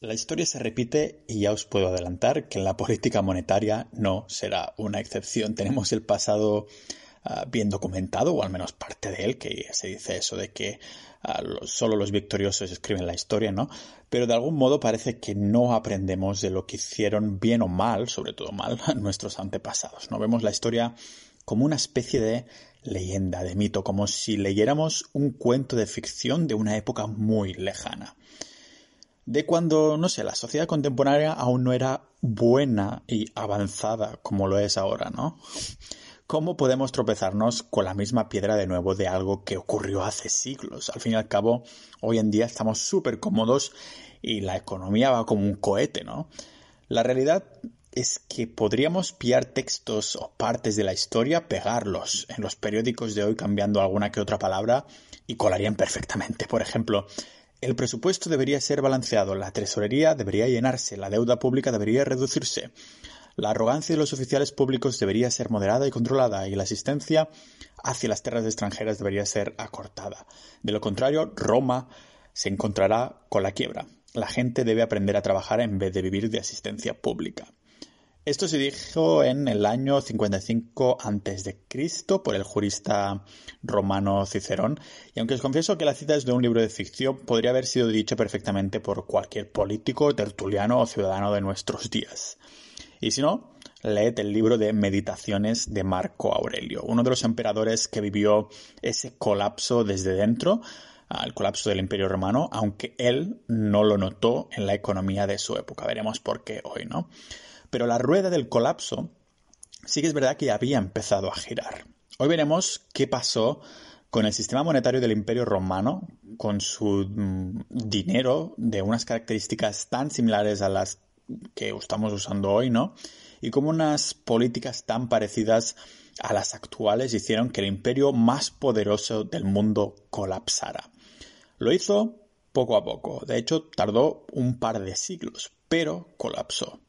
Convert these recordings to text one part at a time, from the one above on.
La historia se repite y ya os puedo adelantar que la política monetaria no será una excepción. Tenemos el pasado uh, bien documentado, o al menos parte de él, que se dice eso de que uh, solo los victoriosos escriben la historia, ¿no? Pero de algún modo parece que no aprendemos de lo que hicieron bien o mal, sobre todo mal, nuestros antepasados, ¿no? Vemos la historia como una especie de leyenda, de mito, como si leyéramos un cuento de ficción de una época muy lejana de cuando, no sé, la sociedad contemporánea aún no era buena y avanzada como lo es ahora, ¿no? ¿Cómo podemos tropezarnos con la misma piedra de nuevo de algo que ocurrió hace siglos? Al fin y al cabo, hoy en día estamos súper cómodos y la economía va como un cohete, ¿no? La realidad es que podríamos pillar textos o partes de la historia, pegarlos en los periódicos de hoy cambiando alguna que otra palabra y colarían perfectamente. Por ejemplo, el presupuesto debería ser balanceado, la tesorería debería llenarse, la deuda pública debería reducirse, la arrogancia de los oficiales públicos debería ser moderada y controlada y la asistencia hacia las tierras extranjeras debería ser acortada. De lo contrario, Roma se encontrará con la quiebra. La gente debe aprender a trabajar en vez de vivir de asistencia pública. Esto se dijo en el año 55 a.C. por el jurista romano Cicerón, y aunque os confieso que la cita es de un libro de ficción, podría haber sido dicho perfectamente por cualquier político, tertuliano o ciudadano de nuestros días. Y si no, leed el libro de Meditaciones de Marco Aurelio, uno de los emperadores que vivió ese colapso desde dentro, el colapso del Imperio Romano, aunque él no lo notó en la economía de su época. Veremos por qué hoy, ¿no? Pero la rueda del colapso sí que es verdad que había empezado a girar. Hoy veremos qué pasó con el sistema monetario del Imperio Romano, con su mm, dinero de unas características tan similares a las que estamos usando hoy, ¿no? Y cómo unas políticas tan parecidas a las actuales hicieron que el imperio más poderoso del mundo colapsara. Lo hizo poco a poco, de hecho tardó un par de siglos, pero colapsó.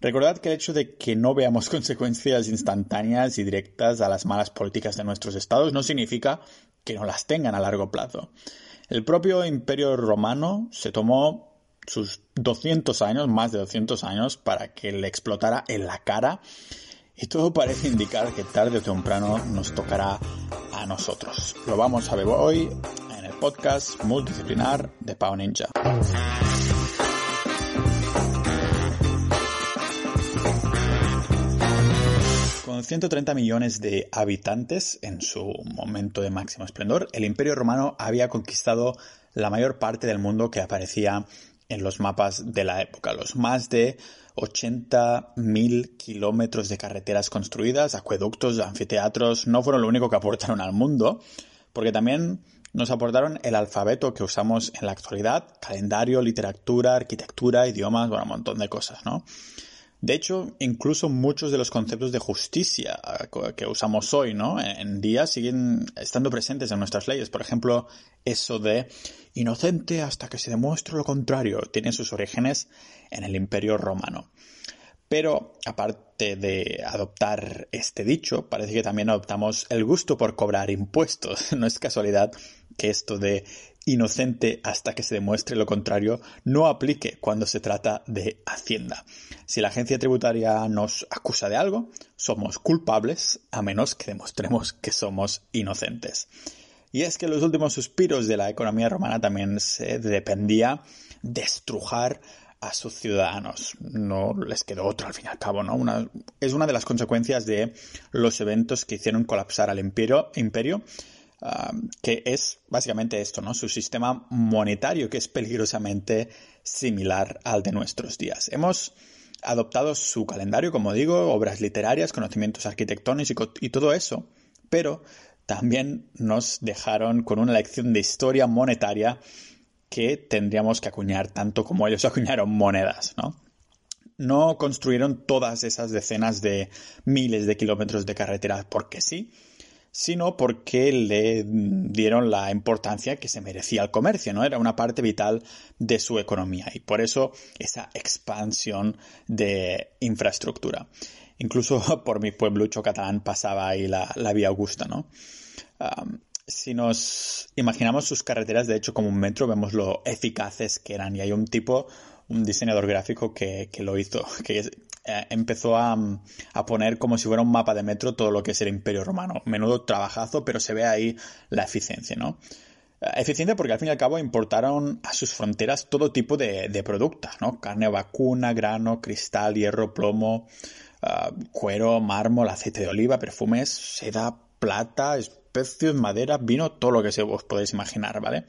Recordad que el hecho de que no veamos consecuencias instantáneas y directas a las malas políticas de nuestros estados no significa que no las tengan a largo plazo. El propio imperio romano se tomó sus 200 años, más de 200 años, para que le explotara en la cara y todo parece indicar que tarde o temprano nos tocará a nosotros. Lo vamos a ver hoy en el podcast multidisciplinar de Pau Ninja. Con 130 millones de habitantes en su momento de máximo esplendor, el Imperio Romano había conquistado la mayor parte del mundo que aparecía en los mapas de la época. Los más de 80.000 kilómetros de carreteras construidas, acueductos, anfiteatros, no fueron lo único que aportaron al mundo, porque también nos aportaron el alfabeto que usamos en la actualidad, calendario, literatura, arquitectura, idiomas, bueno, un montón de cosas, ¿no? De hecho, incluso muchos de los conceptos de justicia eh, que usamos hoy, ¿no? En día siguen estando presentes en nuestras leyes. Por ejemplo, eso de inocente hasta que se demuestre lo contrario tiene sus orígenes en el Imperio Romano. Pero, aparte de adoptar este dicho, parece que también adoptamos el gusto por cobrar impuestos. No es casualidad que esto de inocente hasta que se demuestre lo contrario no aplique cuando se trata de Hacienda. Si la agencia tributaria nos acusa de algo, somos culpables a menos que demostremos que somos inocentes. Y es que los últimos suspiros de la economía romana también se dependía de estrujar a sus ciudadanos. No les quedó otro al fin y al cabo, ¿no? es una de las consecuencias de los eventos que hicieron colapsar al imperio que es básicamente esto, ¿no? Su sistema monetario, que es peligrosamente similar al de nuestros días. Hemos adoptado su calendario, como digo, obras literarias, conocimientos arquitectónicos y, todo eso, pero también nos dejaron con una lección de historia monetaria que tendríamos que acuñar tanto como ellos acuñaron monedas, ¿no? No construyeron todas esas decenas de miles de kilómetros de carreteras porque sí, sino porque le dieron la importancia que se merecía el comercio, ¿no? Era una parte vital de su economía y por eso esa expansión de infraestructura. Incluso por mi pueblucho catalán pasaba ahí la, vía Augusta, ¿no? si nos imaginamos sus carreteras, de hecho, como un metro, vemos lo eficaces que eran y hay un tipo un diseñador gráfico que, lo hizo, que eh, empezó a, a, poner como si fuera un mapa de metro todo lo que es el Imperio Romano. Menudo trabajazo, pero se ve ahí la eficiencia, ¿no? Eficiente porque al fin y al cabo importaron a sus fronteras todo tipo de, de productos, ¿no? Carne vacuna, grano, cristal, hierro, plomo, ah, cuero, mármol, aceite de oliva, perfumes, seda, plata, especios, madera, vino, todo lo que se os podéis imaginar, ¿vale?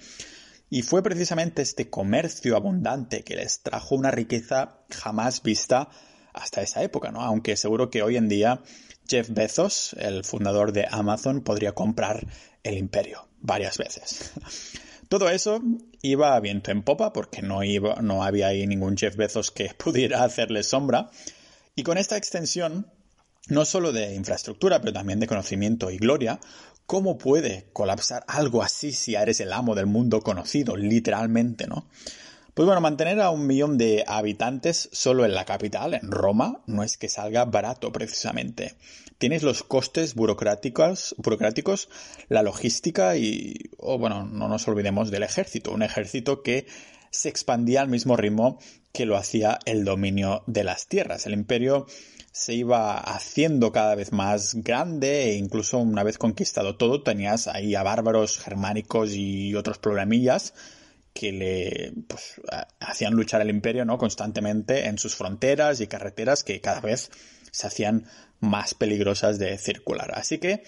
Y fue precisamente este comercio abundante que les trajo una riqueza jamás vista hasta esa época, ¿no? Aunque seguro que hoy en día Jeff Bezos, el fundador de Amazon, podría comprar el imperio varias veces. Todo eso iba a viento en popa porque no, iba, no había ahí ningún Jeff Bezos que pudiera hacerle sombra. Y con esta extensión, no solo de infraestructura, pero también de conocimiento y gloria, ¿cómo puede colapsar algo así si eres el amo del mundo conocido, literalmente, no? Pues bueno, mantener a un millón de habitantes solo en la capital, en Roma, no es que salga barato precisamente. Tienes los costes burocráticos, burocráticos la logística y, oh, bueno, no nos olvidemos del ejército, un ejército que se expandía al mismo ritmo que lo hacía el dominio de las tierras. El imperio se iba haciendo cada vez más grande e incluso una vez conquistado todo tenías ahí a bárbaros germánicos y otros problemillas que le pues, hacían luchar al imperio ¿no? constantemente en sus fronteras y carreteras que cada vez se hacían más peligrosas de circular. Así que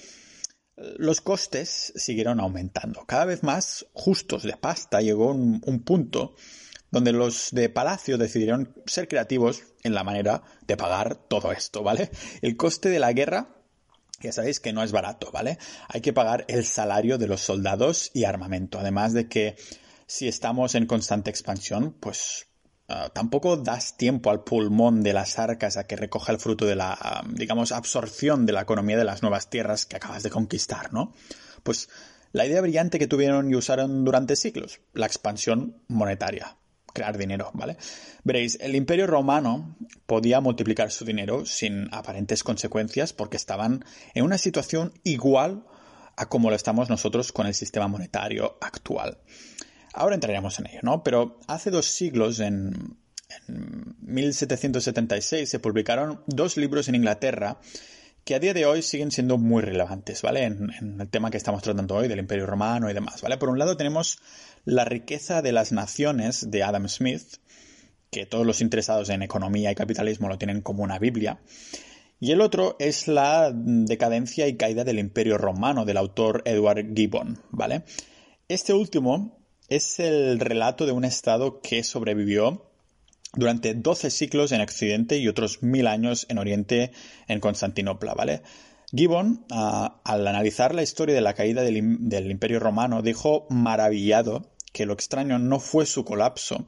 los costes siguieron aumentando. Cada vez más justos de pasta llegó un punto donde los de Palacio decidieron ser creativos en la manera de pagar todo esto, ¿vale? El coste de la guerra ya sabéis que no es barato, ¿vale? Hay que pagar el salario de los soldados y armamento, además de que si estamos en constante expansión, pues ah, tampoco das tiempo al pulmón de las arcas a que recoja el fruto de la, ah, digamos, absorción de la economía de las nuevas tierras que acabas de conquistar, ¿no? Pues la idea brillante que tuvieron y usaron durante siglos, la expansión monetaria, crear dinero, ¿vale? Veréis, el imperio romano podía multiplicar su dinero sin aparentes consecuencias porque estaban en una situación igual a como lo estamos nosotros con el sistema monetario actual. Ahora entraremos en ello, ¿no? Pero hace dos siglos, en, 1776, se publicaron dos libros en Inglaterra que a día de hoy siguen siendo muy relevantes, ¿vale? En, en, el tema que estamos tratando hoy del Imperio Romano y demás, ¿vale? Por un lado tenemos La riqueza de las naciones de Adam Smith, que todos los interesados en economía y capitalismo lo tienen como una Biblia. Y el otro es La decadencia y caída del Imperio Romano del autor Edward Gibbon, ¿vale? Este último es el relato de un Estado que sobrevivió durante 12 siglos en Occidente y otros mil años en Oriente en Constantinopla, ¿vale? Gibbon, al analizar la historia de la caída del, del, Imperio Romano, dijo maravillado que lo extraño no fue su colapso,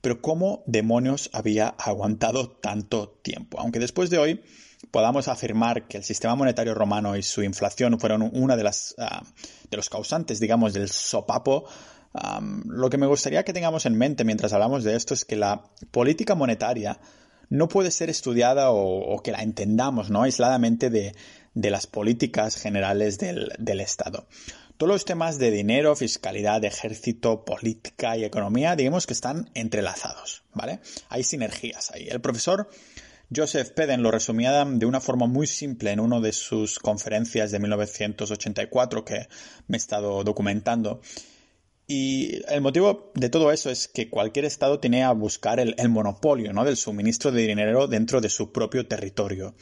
pero cómo demonios había aguantado tanto tiempo. Aunque después de hoy podamos afirmar que el sistema monetario romano y su inflación fueron una de las ah, de los causantes, digamos, del sopapo lo que me gustaría que tengamos en mente mientras hablamos de esto es que la política monetaria no puede ser estudiada o, que la entendamos ¿no? aisladamente de, las políticas generales del, del, Estado. Todos los temas de dinero, fiscalidad, ejército, política y economía, digamos que están entrelazados, ¿vale? Hay sinergias ahí. El profesor Joseph Peden lo resumía de una forma muy simple en una de sus conferencias de 1984 que me he estado documentando y el motivo de todo eso es que cualquier Estado tiene a buscar el, monopolio ¿no? del suministro de dinero dentro de su propio territorio.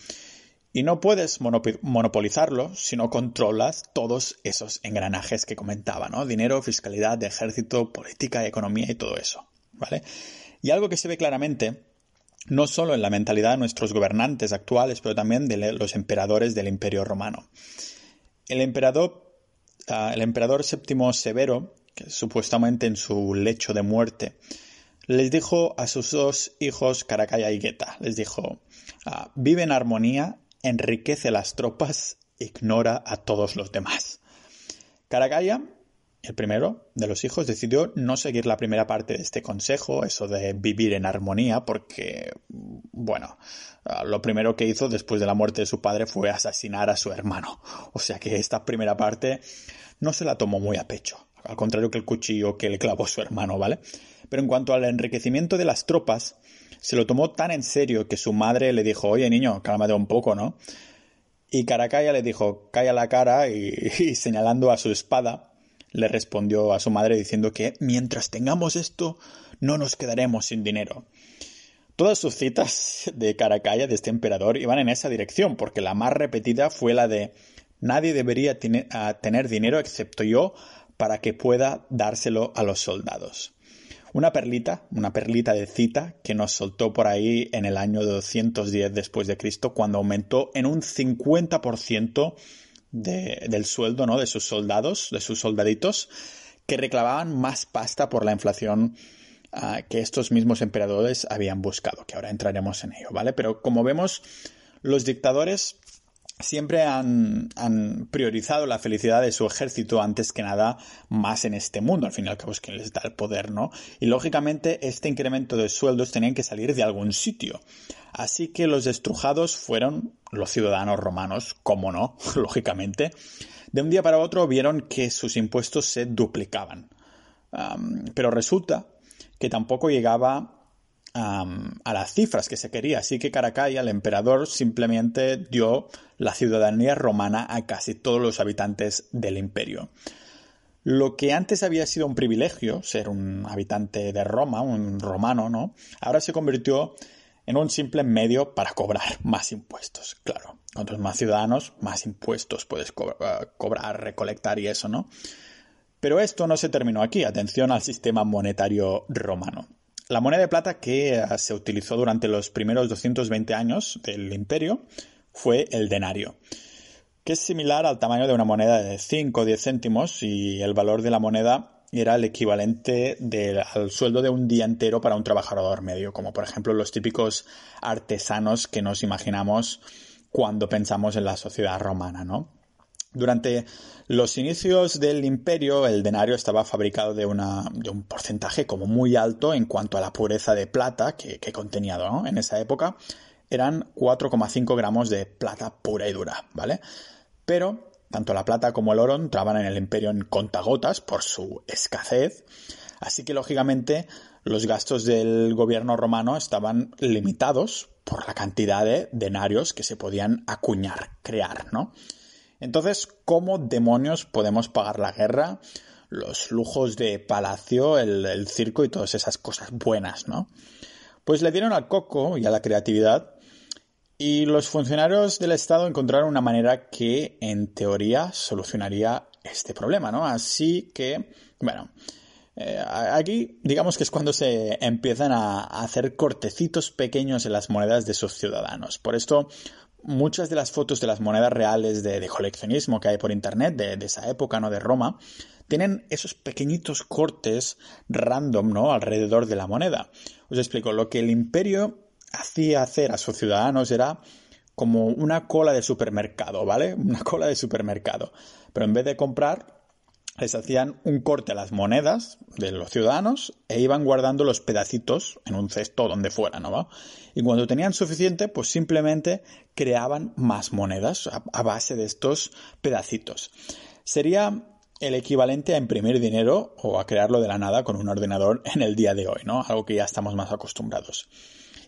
Y no puedes monopolizarlo si no controlas todos esos engranajes que comentaba, ¿no? Dinero, fiscalidad, ejército, política, economía y todo eso, ¿vale? Y algo que se ve claramente, no solo en la mentalidad de nuestros gobernantes actuales, pero también de los emperadores del Imperio Romano. El emperador, ah, el emperador séptimo Severo que supuestamente en su lecho de muerte, les dijo a sus dos hijos Caracalla y Guetta, les dijo, ah, vive en armonía, enriquece las tropas, ignora a todos los demás. Caracalla, el primero de los hijos, decidió no seguir la primera parte de este consejo, eso de vivir en armonía, porque, bueno, lo primero que hizo después de la muerte de su padre fue asesinar a su hermano. O sea que esta primera parte no se la tomó muy a pecho al contrario que el cuchillo que le clavó su hermano, ¿vale? Pero en cuanto al enriquecimiento de las tropas, se lo tomó tan en serio que su madre le dijo, oye niño, cálmate un poco, ¿no? Y Caracalla le dijo, calla la cara y, señalando a su espada, le respondió a su madre diciendo que mientras tengamos esto, no nos quedaremos sin dinero. Todas sus citas de Caracalla, de este emperador, iban en esa dirección, porque la más repetida fue la de nadie debería tener dinero excepto yo para que pueda dárselo a los soldados. Una perlita, una perlita de cita que nos soltó por ahí en el año 210 después de Cristo, cuando aumentó en un 50% del sueldo ¿no? de sus soldados, de sus soldaditos, que reclamaban más pasta por la inflación ah, que estos mismos emperadores habían buscado, que ahora entraremos en ello, ¿vale? Pero como vemos, los dictadores siempre han, priorizado la felicidad de su ejército antes que nada más en este mundo. Al fin y al cabo es quien les da el poder, ¿no? Y lógicamente este incremento de sueldos tenían que salir de algún sitio. Así que los estrujados fueron los ciudadanos romanos, como no, lógicamente. De un día para otro vieron que sus impuestos se duplicaban. pero resulta que tampoco llegaba a las cifras que se quería. Así que Caracalla, el emperador, simplemente dio la ciudadanía romana a casi todos los habitantes del imperio. Lo que antes había sido un privilegio, ser un habitante de Roma, un romano, ¿no? Ahora se convirtió en un simple medio para cobrar más impuestos. Claro, cuantos más ciudadanos, más impuestos puedes eh, cobrar, recolectar y eso, ¿no? Pero esto no se terminó aquí. Atención al sistema monetario romano. La moneda de plata que eh, se utilizó durante los primeros 220 años del imperio fue el denario, que es similar al tamaño de una moneda de 5 o 10 céntimos y el valor de la moneda era el equivalente al sueldo de un día entero para un trabajador medio, como por ejemplo los típicos artesanos que nos imaginamos cuando pensamos en la sociedad romana, ¿no? Durante los inicios del imperio, el denario estaba fabricado de, un porcentaje como muy alto en cuanto a la pureza de plata que, contenía en esa época. Eran 4,5 gramos de plata pura y dura, ¿vale? Pero tanto la plata como el oro entraban en el imperio en contagotas por su escasez, así que lógicamente los gastos del gobierno romano estaban limitados por la cantidad de denarios que se podían acuñar, crear, ¿no? Entonces, ¿cómo demonios podemos pagar la guerra, los lujos de palacio, el, circo y todas esas cosas buenas, ¿no? Pues le dieron al coco y a la creatividad y los funcionarios del Estado encontraron una manera que, en teoría, solucionaría este problema, ¿no? Así que, bueno, eh, aquí digamos que es cuando se empiezan a hacer cortecitos pequeños en las monedas de sus ciudadanos. Por esto, muchas de las fotos de las monedas reales de, coleccionismo que hay por internet de, esa época, ¿no? De Roma, tienen esos pequeñitos cortes random, ¿no? Alrededor de la moneda. Os explico, lo que el imperio hacía hacer a sus ciudadanos era como una cola de supermercado, ¿vale? Una cola de supermercado. Pero en vez de comprar, les hacían un corte a las monedas de los ciudadanos e iban guardando los pedacitos en un cesto donde fuera, ¿no? Y cuando tenían suficiente, pues simplemente creaban más monedas a, base de estos pedacitos. Sería el equivalente a imprimir dinero o a crearlo de la nada con un ordenador en el día de hoy, ¿no? Algo que ya estamos más acostumbrados.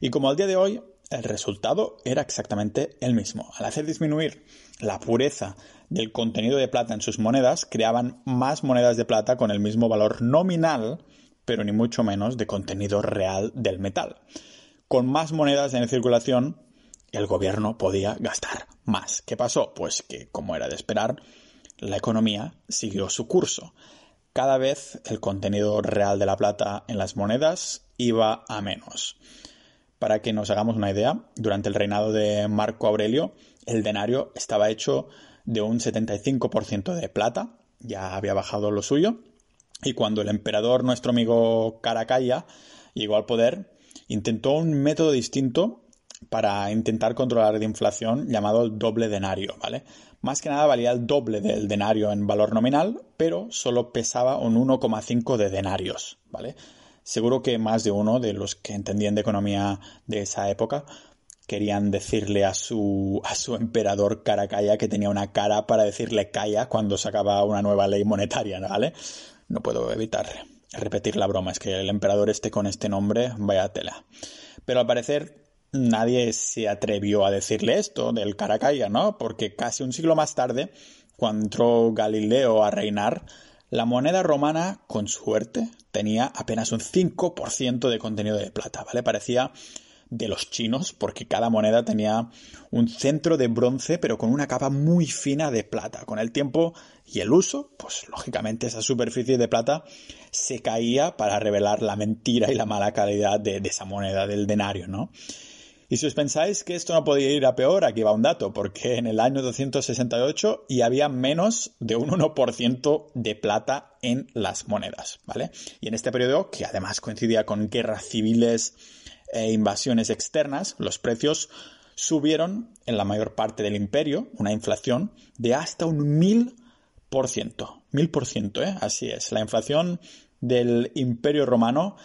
Y como al día de hoy el resultado era exactamente el mismo. Al hacer disminuir la pureza del contenido de plata en sus monedas, creaban más monedas de plata con el mismo valor nominal, pero ni mucho menos de contenido real del metal. Con más monedas en circulación, el gobierno podía gastar más. ¿Qué pasó? Pues que, como era de esperar, la economía siguió su curso. Cada vez el contenido real de la plata en las monedas iba a menos. Para que nos hagamos una idea, durante el reinado de Marco Aurelio, el denario estaba hecho de un 75% de plata, ya había bajado lo suyo, y cuando el emperador, nuestro amigo Caracalla, llegó al poder, intentó un método distinto para intentar controlar la inflación llamado el doble denario, ¿vale? Más que nada valía el doble del denario en valor nominal, pero solo pesaba un 1,5 de denarios, ¿vale? Seguro que más de uno de los que entendían de economía de esa época querían decirle a su, a su emperador Caracalla que tenía una cara para decirle calla cuando sacaba una nueva ley monetaria, ¿vale? No puedo evitar repetir la broma, es que el emperador esté con este nombre, vaya tela. Pero al parecer nadie se atrevió a decirle esto del Caracalla, ¿no? Porque casi un siglo más tarde, cuando entró Galileo a reinar, la moneda romana, con suerte, tenía apenas un 5% de contenido de plata, ¿vale? Parecía de los chinos, porque cada moneda tenía un centro de bronce, pero con una capa muy fina de plata. Con el tiempo y el uso, pues lógicamente esa superficie de plata se caía para revelar la mentira y la mala calidad de, esa moneda del denario, ¿no? Y si os pensáis que esto no podía ir a peor, aquí va un dato, porque en el año 268 y había menos de un 1% de plata en las monedas, ¿vale? Y en este periodo, que además coincidía con guerras civiles e invasiones externas, los precios subieron en la mayor parte del imperio, una inflación de hasta un 1000%. 1000%, ¿eh? Así es. La inflación del imperio romano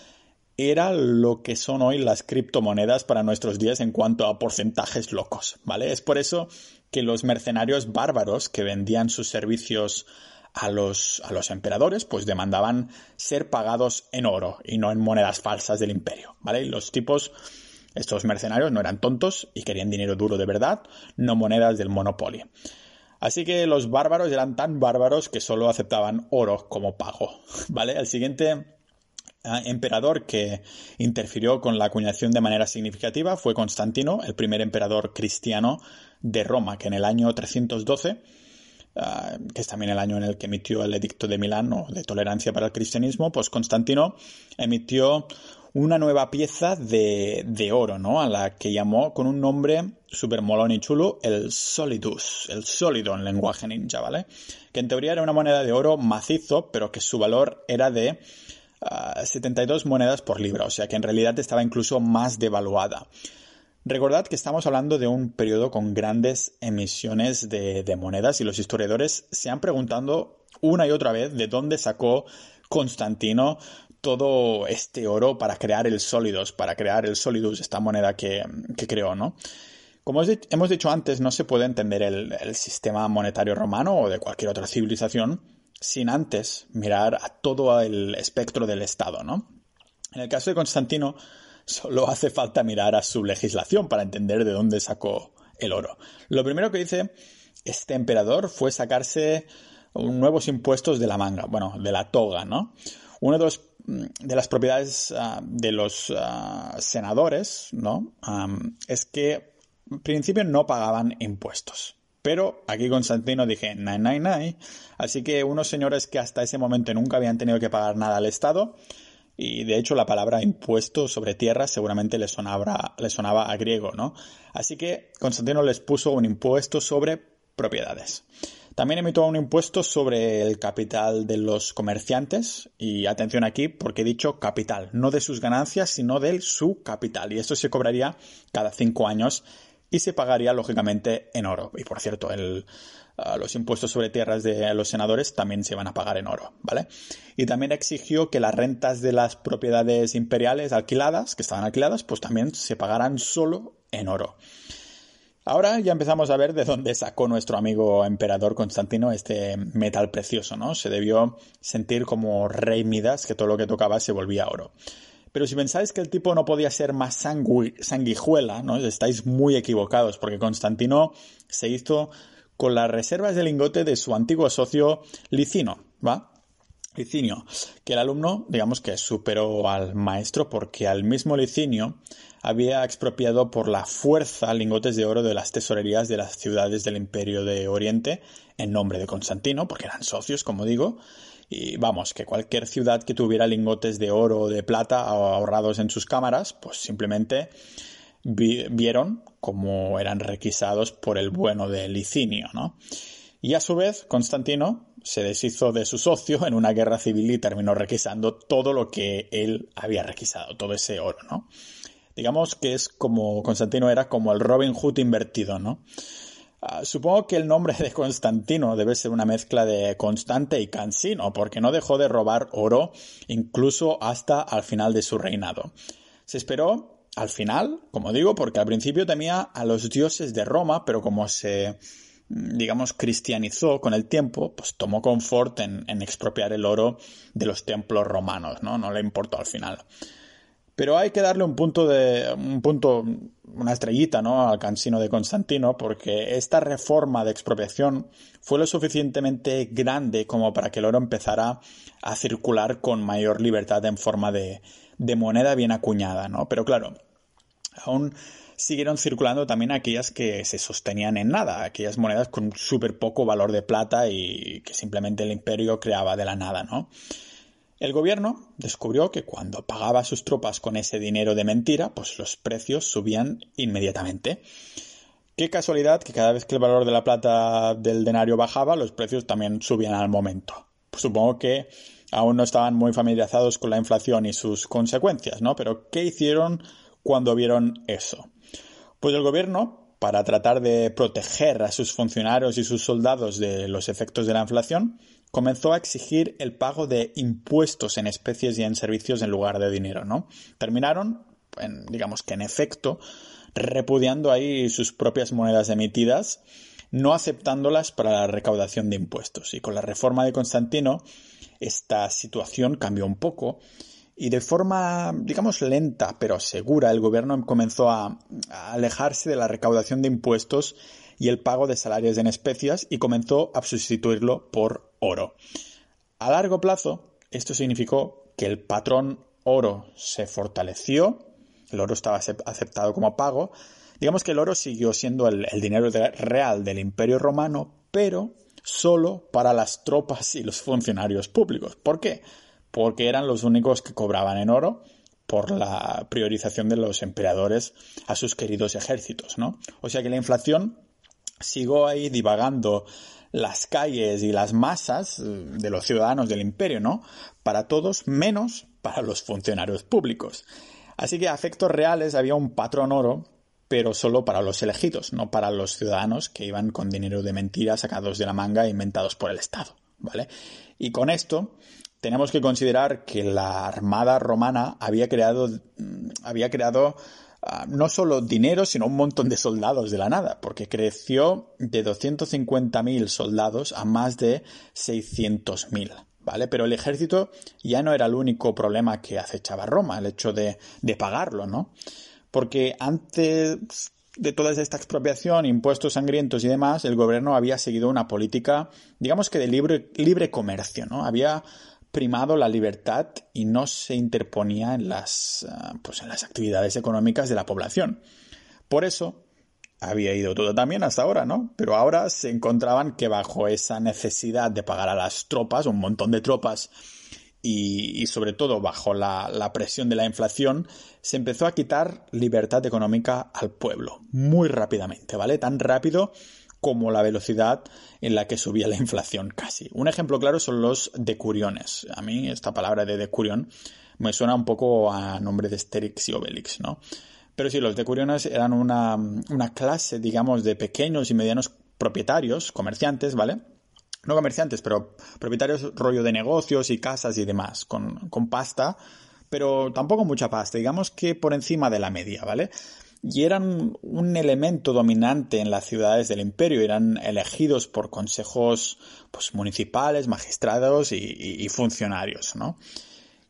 era lo que son hoy las criptomonedas para nuestros días en cuanto a porcentajes locos, ¿vale? Es por eso que los mercenarios bárbaros que vendían sus servicios a los, a los emperadores, pues demandaban ser pagados en oro y no en monedas falsas del imperio, ¿vale? Y los tipos, estos mercenarios no eran tontos y querían dinero duro de verdad, no monedas del monopolio. Así que los bárbaros eran tan bárbaros que solo aceptaban oro como pago, ¿vale? El siguiente emperador que interfirió con la acuñación de manera significativa fue Constantino, el primer emperador cristiano de Roma, que en el año 312, ah, que es también el año en el que emitió el edicto de Milán o de tolerancia para el cristianismo, pues Constantino emitió una nueva pieza de, de oro, ¿no? A la que llamó con un nombre súper molón y chulo, el Solidus, el sólido en lenguaje ninja, ¿vale? Que en teoría era una moneda de oro macizo, pero que su valor era de 72 monedas por libra, o sea que en realidad estaba incluso más devaluada. Recordad que estamos hablando de un periodo con grandes emisiones de, monedas y los historiadores se han preguntado una y otra vez de dónde sacó Constantino todo este oro para crear el Sólidos, para crear el Solidus, esta moneda que, creó, ¿no? Como hemos dicho antes, no se puede entender el sistema monetario romano o de cualquier otra civilización sin antes mirar a todo el espectro del Estado, ¿no? En el caso de Constantino, solo hace falta mirar a su legislación para entender de dónde sacó el oro. Lo primero que dice este emperador fue sacarse nuevos impuestos de la manga, bueno, de la toga, ¿no? Una de, de las propiedades ah, de los ah, senadores, ¿no? es que en principio no pagaban impuestos. Pero aquí Constantino dije, nine, nine, nine. Así que unos señores que hasta ese momento nunca habían tenido que pagar nada al Estado, y de hecho la palabra impuesto sobre tierras seguramente les sonaba, les sonaba a griego, ¿no? Así que Constantino les puso un impuesto sobre propiedades. También emitió un impuesto sobre el capital de los comerciantes, y atención aquí porque he dicho capital, no de sus ganancias, sino de su capital, y esto se cobraría cada cinco años y se pagaría lógicamente en oro. Y por cierto, ah, los impuestos sobre tierras de los senadores también se van a pagar en oro, ¿vale? Y también exigió que las rentas de las propiedades imperiales alquiladas, que estaban alquiladas, pues también se pagaran solo en oro. Ahora ya empezamos a ver de dónde sacó nuestro amigo emperador Constantino este metal precioso, ¿no? Se debió sentir como rey Midas, que todo lo que tocaba se volvía oro. Pero si pensáis que el tipo no podía ser más sanguijuela, ¿no? Estáis muy equivocados, porque Constantino se hizo con las reservas de lingote de su antiguo socio Licino, ¿va? Licinio, que el alumno, digamos que superó al maestro porque al mismo Licinio había expropiado por la fuerza lingotes de oro de las tesorerías de las ciudades del Imperio de Oriente en nombre de Constantino, porque eran socios, como digo, y vamos, que cualquier ciudad que tuviera lingotes de oro o de plata ahorrados en sus cámaras, pues simplemente vieron cómo eran requisados por el bueno de Licinio, ¿no? Y a su vez, Constantino se deshizo de su socio en una guerra civil y terminó requisando todo lo que él había requisado, todo ese oro, ¿no? Digamos que es como Constantino era como el Robin Hood invertido, ¿no? Ah, supongo que el nombre de Constantino debe ser una mezcla de Constante y Cansino, porque no dejó de robar oro incluso hasta al final de su reinado. Se esperó al final, como digo, porque al principio temía a los dioses de Roma, pero como se digamos, cristianizó con el tiempo, pues tomó confort en, en expropiar el oro de los templos romanos, ¿no? No le importó al final. Pero hay que darle un punto de. un punto. una estrellita, ¿no? al cansino de Constantino, porque esta reforma de expropiación fue lo suficientemente grande como para que el oro empezara a circular con mayor libertad en forma de, de moneda bien acuñada, ¿no? Pero claro, aún siguieron circulando también aquellas que se sostenían en nada, aquellas monedas con súper poco valor de plata y que simplemente el imperio creaba de la nada, ¿no? El gobierno descubrió que cuando pagaba a sus tropas con ese dinero de mentira, pues los precios subían inmediatamente. Qué casualidad que cada vez que el valor de la plata del denario bajaba, los precios también subían al momento. Pues supongo que aún no estaban muy familiarizados con la inflación y sus consecuencias, ¿no? Pero ¿qué hicieron cuando vieron eso? Pues el gobierno, para tratar de proteger a sus funcionarios y sus soldados de los efectos de la inflación, comenzó a exigir el pago de impuestos en especies y en servicios en lugar de dinero, ¿no? Terminaron, digamos que en efecto, repudiando ahí sus propias monedas emitidas, no aceptándolas para la recaudación de impuestos. Y con la reforma de Constantino, esta situación cambió un poco y de forma, digamos, lenta pero segura, el gobierno comenzó a, a alejarse de la recaudación de impuestos y el pago de salarios en especias y comenzó a sustituirlo por oro. A largo plazo, esto significó que el patrón oro se fortaleció, el oro estaba aceptado como pago, digamos que el oro siguió siendo el, dinero real del imperio romano, pero solo para las tropas y los funcionarios públicos. ¿Por qué? Porque eran los únicos que cobraban en oro por la priorización de los emperadores a sus queridos ejércitos, ¿no? O sea que la inflación sigo ahí divagando las calles y las masas eh, de los ciudadanos del imperio, ¿no? Para todos menos para los funcionarios públicos. Así que a efectos reales había un patrón oro, pero solo para los elegidos, no para los ciudadanos que iban con dinero de mentira sacados de la manga e inventados por el Estado, ¿vale? Y con esto tenemos que considerar que la armada romana había creado mm, había creado Ah, no solo dinero, sino un montón de soldados de la nada, porque creció de 250.000 soldados a más de 600.000. ¿Vale? Pero el ejército ya no era el único problema que acechaba Roma, el hecho de, de pagarlo, ¿no? Porque antes de toda esta expropiación, impuestos sangrientos y demás, el gobierno había seguido una política, digamos que de libre, libre comercio, ¿no? Había primado la libertad y no se interponía en las, ah, pues en las actividades económicas de la población. Por eso había ido todo también hasta ahora, ¿no? Pero ahora se encontraban que bajo esa necesidad de pagar a las tropas, un montón de tropas, y, sobre todo bajo la, la, presión de la inflación, se empezó a quitar libertad económica al pueblo, muy rápidamente, ¿vale? Tan rápido como la velocidad en la que subía la inflación casi. Un ejemplo claro son los decuriones. A mí esta palabra de decurión me suena un poco a nombre de Asterix y Obelix, ¿no? Pero sí, los decuriones eran una, una clase, digamos, de pequeños y medianos propietarios, comerciantes, ¿vale? No comerciantes, pero propietarios rollo de negocios y casas y demás, con, con pasta, pero tampoco mucha pasta, digamos que por encima de la media, ¿vale? Y eran un elemento dominante en las ciudades del imperio, eran elegidos por consejos pues, municipales, magistrados y, funcionarios, ¿no?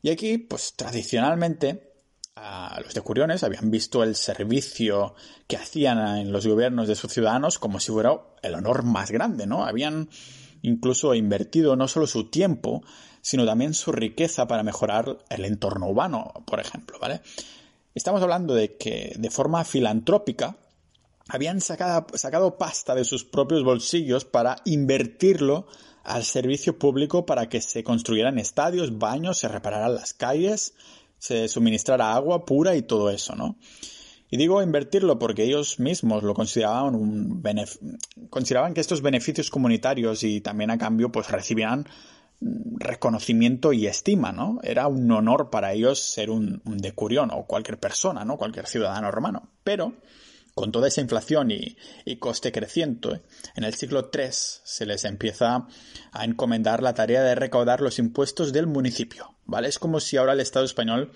Y aquí, pues tradicionalmente, a los decuriones habían visto el servicio que hacían en los gobiernos de sus ciudadanos como si fuera el honor más grande, ¿no? Habían incluso invertido no solo su tiempo, sino también su riqueza para mejorar el entorno urbano, por ejemplo, ¿vale? Estamos hablando de que de forma filantrópica habían sacado, sacado pasta de sus propios bolsillos para invertirlo al servicio público para que se construyeran estadios, baños, se repararan las calles, se suministrara agua pura y todo eso, ¿no? Y digo invertirlo porque ellos mismos lo consideraban un consideraban que estos beneficios comunitarios y también a cambio pues recibían reconocimiento y estima, ¿no? Era un honor para ellos ser un, decurión o cualquier persona, ¿no? Cualquier ciudadano romano. Pero, con toda esa inflación y, coste creciente, en el siglo III se les empieza a encomendar la tarea de recaudar los impuestos del municipio, ¿vale? Es como si ahora el Estado español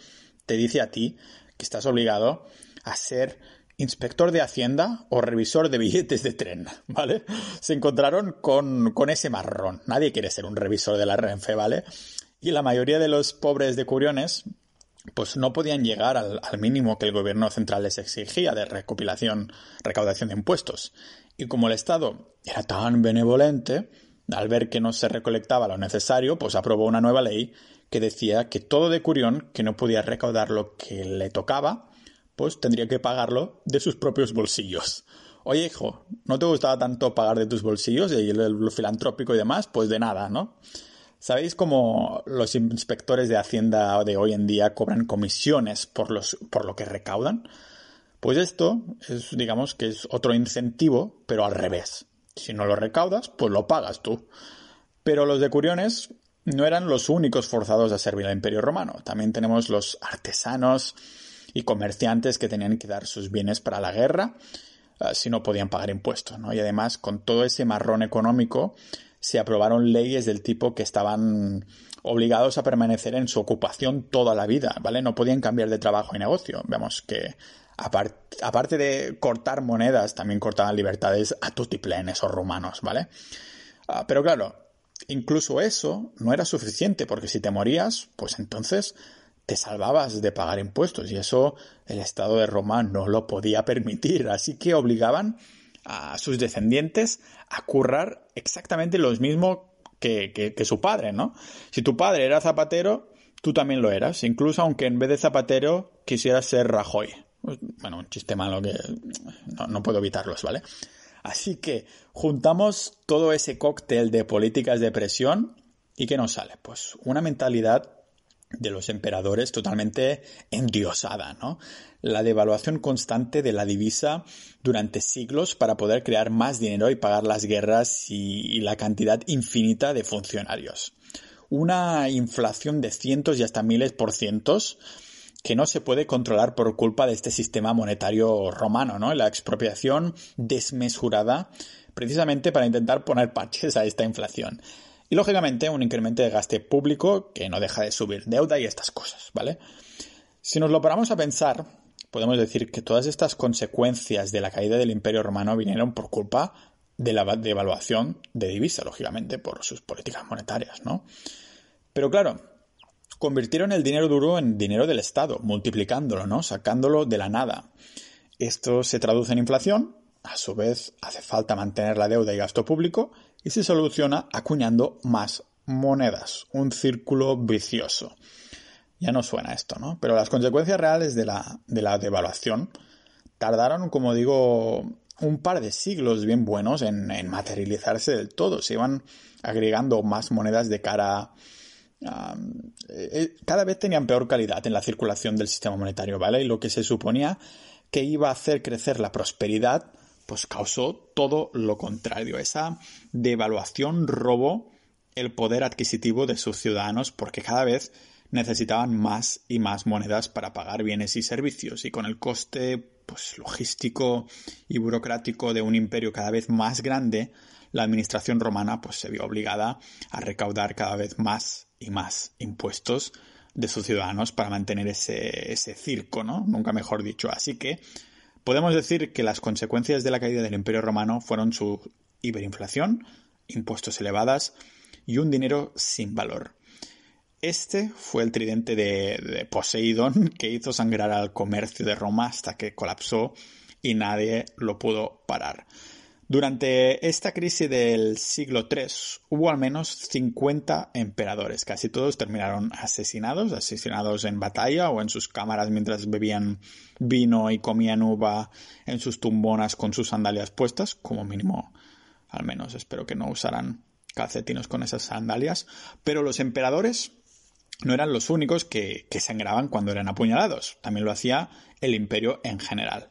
te dice a ti que estás obligado a ser inspector de Hacienda o revisor de billetes de tren, ¿vale? Se encontraron con, con ese marrón. Nadie quiere ser un revisor de la Renfe, ¿vale? Y la mayoría de los pobres de Curiones pues no podían llegar al, al, mínimo que el gobierno central les exigía de recopilación, recaudación de impuestos. Y como el Estado era tan benevolente, al ver que no se recolectaba lo necesario, pues aprobó una nueva ley que decía que todo de Curión que no podía recaudar lo que le tocaba, pues tendría que pagarlo de sus propios bolsillos. Oye, hijo, ¿no te gustaba tanto pagar de tus bolsillos y el, filantrópico y demás? Pues de nada, ¿no? ¿Sabéis cómo los inspectores de Hacienda de hoy en día cobran comisiones por, los, por lo que recaudan? Pues esto es, digamos que es otro incentivo, pero al revés. Si no lo recaudas, pues lo pagas tú. Pero los de Curiones no eran los únicos forzados a servir al Imperio Romano. También tenemos los artesanos y comerciantes que tenían que dar sus bienes para la guerra uh, si no podían pagar impuestos. ¿no? Y además, con todo ese marrón económico, se aprobaron leyes del tipo que estaban obligados a permanecer en su ocupación toda la vida, ¿vale? No podían cambiar de trabajo y negocio. Vemos que aparte de cortar monedas, también cortaban libertades a en esos romanos, ¿vale? Uh, pero claro, incluso eso no era suficiente, porque si te morías, pues entonces te salvabas de pagar impuestos y eso el Estado de Roma no lo podía permitir, así que obligaban a sus descendientes a currar exactamente lo mismo que, que, su padre, ¿no? Si tu padre era zapatero, tú también lo eras, incluso aunque en vez de zapatero quisieras ser Rajoy. Bueno, un chiste malo que no, no puedo evitarlos, ¿vale? Así que juntamos todo ese cóctel de políticas de presión y ¿qué nos sale? Pues una mentalidad de los emperadores totalmente endiosada, ¿no? La devaluación constante de la divisa durante siglos para poder crear más dinero y pagar las guerras y, la cantidad infinita de funcionarios. Una inflación de cientos y hasta miles por cientos que no se puede controlar por culpa de este sistema monetario romano, ¿no? La expropiación desmesurada precisamente para intentar poner parches a esta inflación. Y lógicamente un incremento de gasto público que no deja de subir deuda y estas cosas, ¿vale? Si nos lo paramos a pensar, podemos decir que todas estas consecuencias de la caída del Imperio Romano vinieron por culpa de la devaluación de divisa, lógicamente, por sus políticas monetarias, ¿no? Pero claro, convirtieron el dinero duro en dinero del Estado, multiplicándolo, ¿no? Sacándolo de la nada. Esto se traduce en inflación, a su vez hace falta mantener la deuda y gasto público, y se soluciona acuñando más monedas, un círculo vicioso. Ya no suena esto, ¿no? Pero las consecuencias reales de la, de la devaluación tardaron, como digo, un par de siglos bien buenos en, materializarse del todo. Se iban agregando más monedas de cara a, eh, cada vez tenían peor calidad en la circulación del sistema monetario, ¿vale? Y lo que se suponía que iba a hacer crecer la prosperidad pues causó todo lo contrario. Esa devaluación robó el poder adquisitivo de sus ciudadanos porque cada vez necesitaban más y más monedas para pagar bienes y servicios y con el coste pues logístico y burocrático de un imperio cada vez más grande, la administración romana pues se vio obligada a recaudar cada vez más y más impuestos de sus ciudadanos para mantener ese, ese circo, ¿no? Nunca mejor dicho. Así que Podemos decir que las consecuencias de la caída del Imperio Romano fueron su hiperinflación, impuestos elevadas y un dinero sin valor. Este fue el tridente de, de, Poseidón que hizo sangrar al comercio de Roma hasta que colapsó y nadie lo pudo parar. Durante esta crisis del siglo III hubo al menos 50 emperadores. Casi todos terminaron asesinados, asesinados en batalla o en sus cámaras mientras bebían vino y comían uva en sus tumbonas con sus sandalias puestas, como mínimo, al menos espero que no usaran calcetines con esas sandalias. Pero los emperadores no eran los únicos que, que sangraban cuando eran apuñalados. También lo hacía el imperio en general.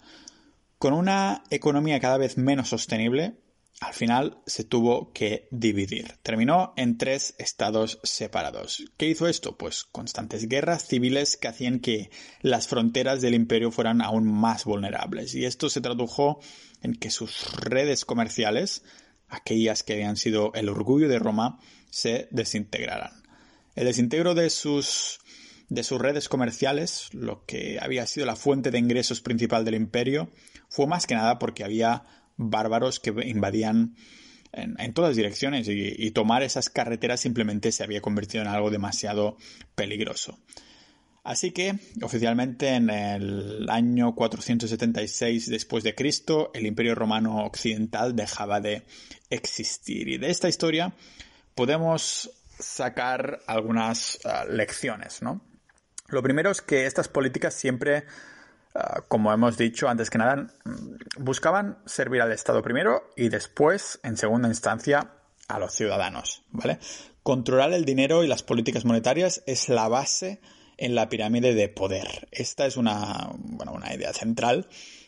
Con una economía cada vez menos sostenible, al final se tuvo que dividir. Terminó en tres estados separados. ¿Qué hizo esto? Pues constantes guerras civiles que hacían que las fronteras del imperio fueran aún más vulnerables. Y esto se tradujo en que sus redes comerciales, aquellas que habían sido el orgullo de Roma, se desintegraran. El desintegro de sus de sus redes comerciales, lo que había sido la fuente de ingresos principal del imperio, fue más que nada porque había bárbaros que invadían en, todas direcciones y, tomar esas carreteras simplemente se había convertido en algo demasiado peligroso. Así que, oficialmente en el año 476 después de Cristo, el Imperio Romano Occidental dejaba de existir. Y de esta historia podemos sacar algunas ah, lecciones, ¿no? Lo primero es que estas políticas siempre como hemos dicho antes que nada, buscaban servir al Estado primero y después, en segunda instancia, a los ciudadanos, ¿vale? Controlar el dinero y las políticas monetarias es la base en la pirámide de poder. Esta es una, bueno, una idea central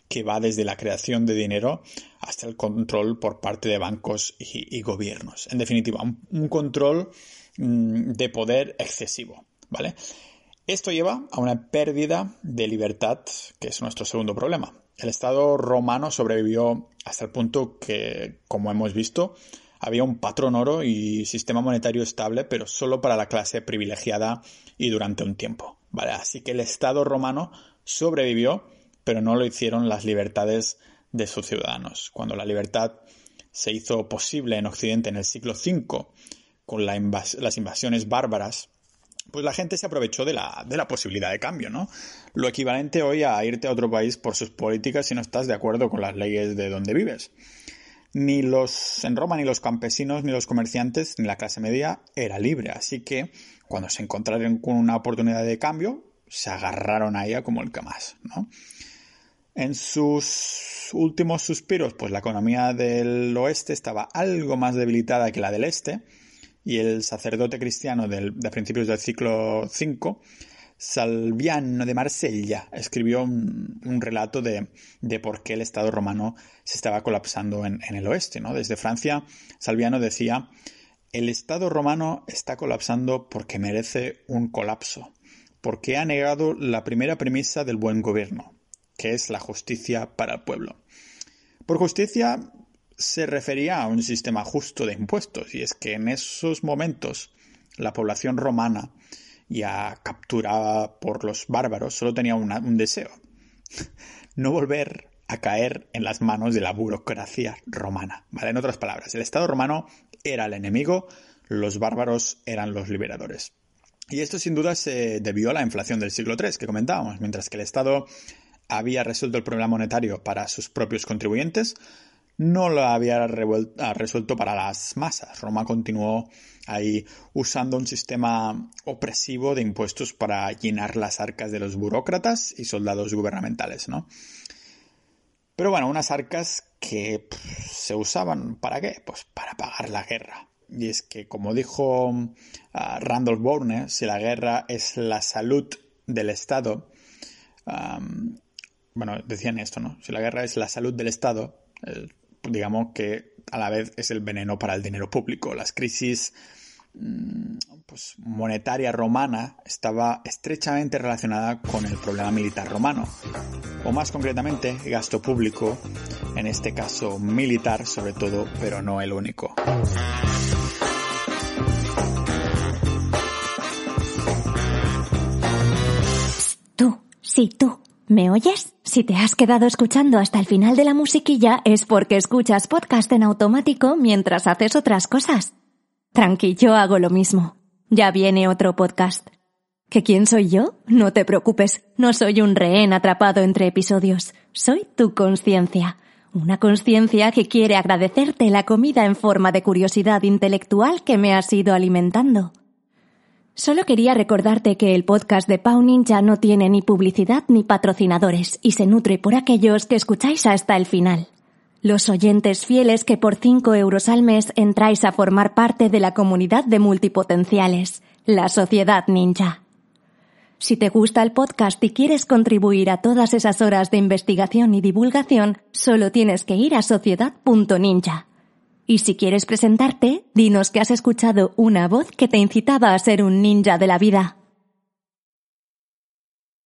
que va desde la creación de dinero hasta el control por parte de bancos y, gobiernos. En definitiva, un, control mm, de poder excesivo, ¿vale? Esto lleva a una pérdida de libertad, que es nuestro segundo problema. El Estado romano sobrevivió hasta el punto que, como hemos visto, había un patrón oro y sistema monetario estable, pero solo para la clase privilegiada y durante un tiempo. ¿vale? Así que el Estado romano sobrevivió, pero no lo hicieron las libertades de sus ciudadanos. Cuando la libertad se hizo posible en Occidente en el siglo V, con las invasiones bárbaras pues la gente se aprovechó de la, de la posibilidad de cambio, ¿no? Lo equivalente hoy a irte a otro país por sus políticas si no estás de acuerdo con las leyes de donde vives. Ni los, en Roma, ni los campesinos, ni los comerciantes, ni la clase media era libre. Así que, cuando se encontraron con una oportunidad de cambio, se agarraron a ella como el que más, ¿no? En sus últimos suspiros, pues la economía del oeste estaba algo más debilitada que la del este, y el sacerdote cristiano de principios del siglo V, Salviano de Marsella, escribió un, relato de, por qué el Estado romano se estaba colapsando en, en el oeste. ¿no? Desde Francia, Salviano decía, el Estado romano está colapsando porque merece un colapso, porque ha negado la primera premisa del buen gobierno, que es la justicia para el pueblo. Por justicia se refería a un sistema justo de impuestos, y es que en esos momentos la población romana, ya capturada por los bárbaros, solo tenía un deseo, no volver a caer en las manos de la burocracia romana. ¿vale? En otras palabras, el Estado romano era el enemigo, los bárbaros eran los liberadores. Y esto sin duda se debió a la inflación del siglo III que comentábamos, mientras que el Estado había resuelto el problema monetario para sus propios contribuyentes, no lo había ah, resuelto para las masas. Roma continuó ahí usando un sistema opresivo de impuestos para llenar las arcas de los burócratas y soldados gubernamentales, ¿no? Pero bueno, unas arcas que se usaban para qué? Pues para pagar la guerra. Y es que, como dijo ah, Randolph Bourne, si la guerra es la salud del Estado, bueno, decían esto, ¿no? Si la guerra es la salud del Estado, digamos que a la vez es el veneno para el dinero público. Las crisis mm, pues, monetaria romana estaba estrechamente relacionada con el problema militar romano, o más concretamente gasto público, en este caso militar sobre todo, pero no el único. Tú, sí, tú. ¿Me oyes? Si te has quedado escuchando hasta el final de la musiquilla es porque escuchas podcast en automático mientras haces otras cosas. Tranqui, yo hago lo mismo. Ya viene otro podcast. ¿Que quién soy yo? No te preocupes, no soy un rehén atrapado entre episodios. Soy tu conciencia. Una conciencia que quiere agradecerte la comida en forma de curiosidad intelectual que me has ido alimentando. Solo quería recordarte que el podcast de Pau Ninja no tiene ni publicidad ni patrocinadores y se nutre por aquellos que escucháis hasta el final. Los oyentes fieles que por 5 euros al mes entráis a formar parte de la comunidad de multipotenciales, la Sociedad Ninja. Si te gusta el podcast y quieres contribuir a todas esas horas de investigación y divulgación, solo tienes que ir a sociedad.ninja y si quieres presentarte, dinos que has escuchado una voz que te incitaba a ser un ninja de la vida.